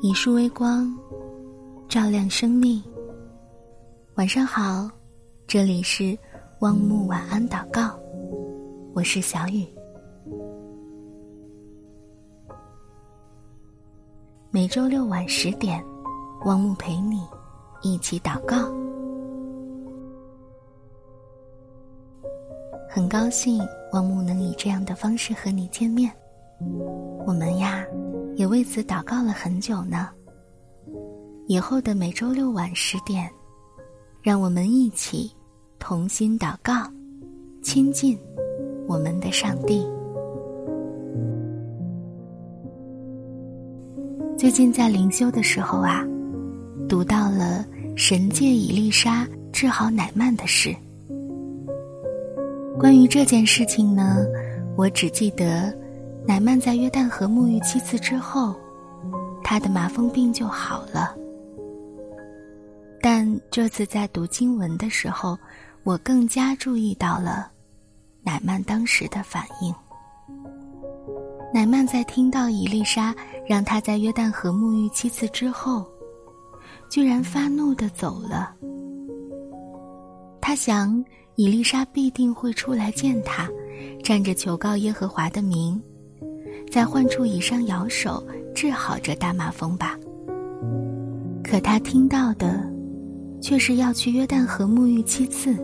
一束微光，照亮生命。晚上好，这里是汪木晚安祷告，我是小雨。每周六晚十点，汪木陪你一起祷告。很高兴汪木能以这样的方式和你见面。我们呀，也为此祷告了很久呢。以后的每周六晚十点，让我们一起同心祷告，亲近我们的上帝。最近在灵修的时候啊，读到了神借以丽莎治好乃曼的事。关于这件事情呢，我只记得。乃曼在约旦河沐浴七次之后，他的麻风病就好了。但这次在读经文的时候，我更加注意到了乃曼当时的反应。乃曼在听到伊丽莎让他在约旦河沐浴七次之后，居然发怒的走了。他想，伊丽莎必定会出来见他，站着求告耶和华的名。在患处以上摇手治好这大麻风吧。可他听到的，却是要去约旦河沐浴七次，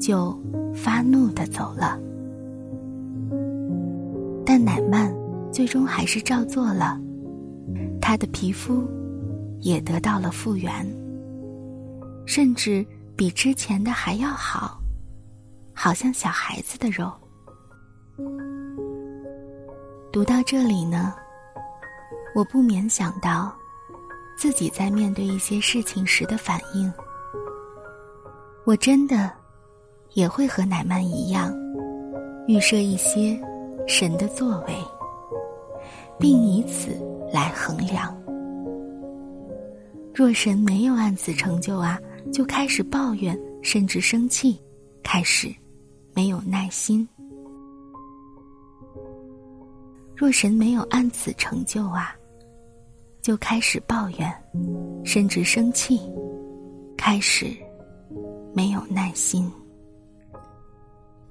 就发怒的走了。但乃曼最终还是照做了，他的皮肤也得到了复原，甚至比之前的还要好，好像小孩子的肉。读到这里呢，我不免想到自己在面对一些事情时的反应。我真的也会和乃曼一样，预设一些神的作为，并以此来衡量。若神没有按此成就啊，就开始抱怨，甚至生气，开始没有耐心。若神没有按此成就啊，就开始抱怨，甚至生气，开始没有耐心。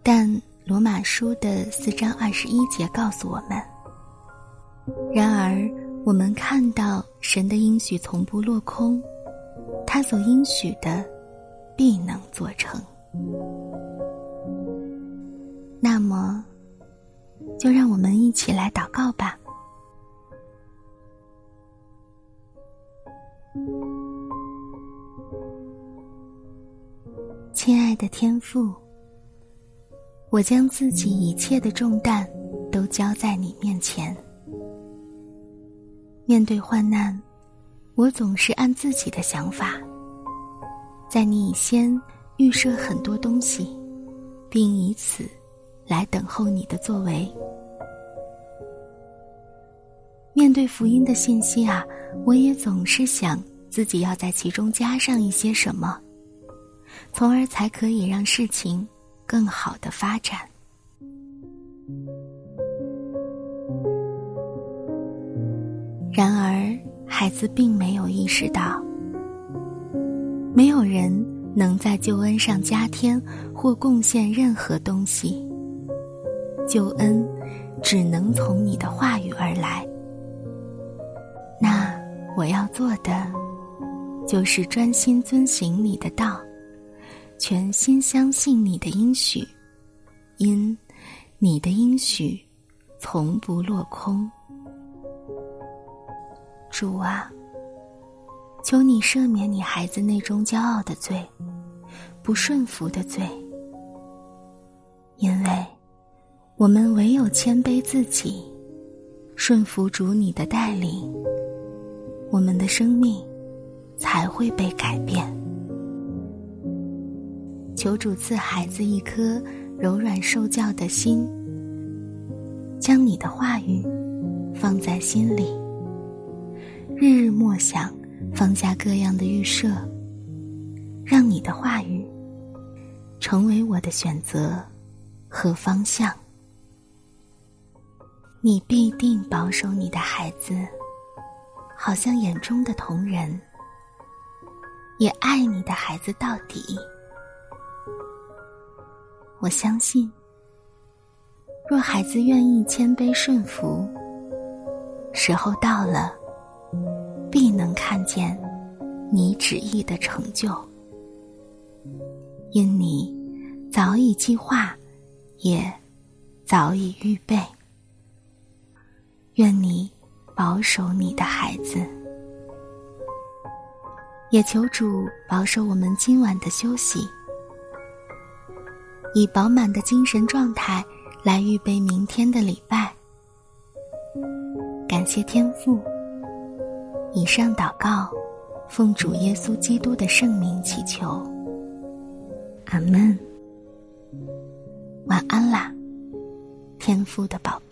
但罗马书的四章二十一节告诉我们：然而我们看到神的应许从不落空，他所应许的必能做成。那么。就让我们一起来祷告吧，亲爱的天父，我将自己一切的重担都交在你面前。面对患难，我总是按自己的想法，在你以先预设很多东西，并以此。来等候你的作为。面对福音的信息啊，我也总是想自己要在其中加上一些什么，从而才可以让事情更好的发展。然而，孩子并没有意识到，没有人能在救恩上加添或贡献任何东西。救恩只能从你的话语而来。那我要做的，就是专心遵行你的道，全心相信你的应许，因你的应许从不落空。主啊，求你赦免你孩子那中骄傲的罪，不顺服的罪，因为。我们唯有谦卑自己，顺服主你的带领，我们的生命才会被改变。求主赐孩子一颗柔软受教的心，将你的话语放在心里，日日默想，放下各样的预设，让你的话语成为我的选择和方向。你必定保守你的孩子，好像眼中的同人，也爱你的孩子到底。我相信，若孩子愿意谦卑顺服，时候到了，必能看见你旨意的成就，因你早已计划，也早已预备。愿你保守你的孩子，也求主保守我们今晚的休息，以饱满的精神状态来预备明天的礼拜。感谢天父。以上祷告，奉主耶稣基督的圣名祈求。阿门。晚安啦，天父的宝贝。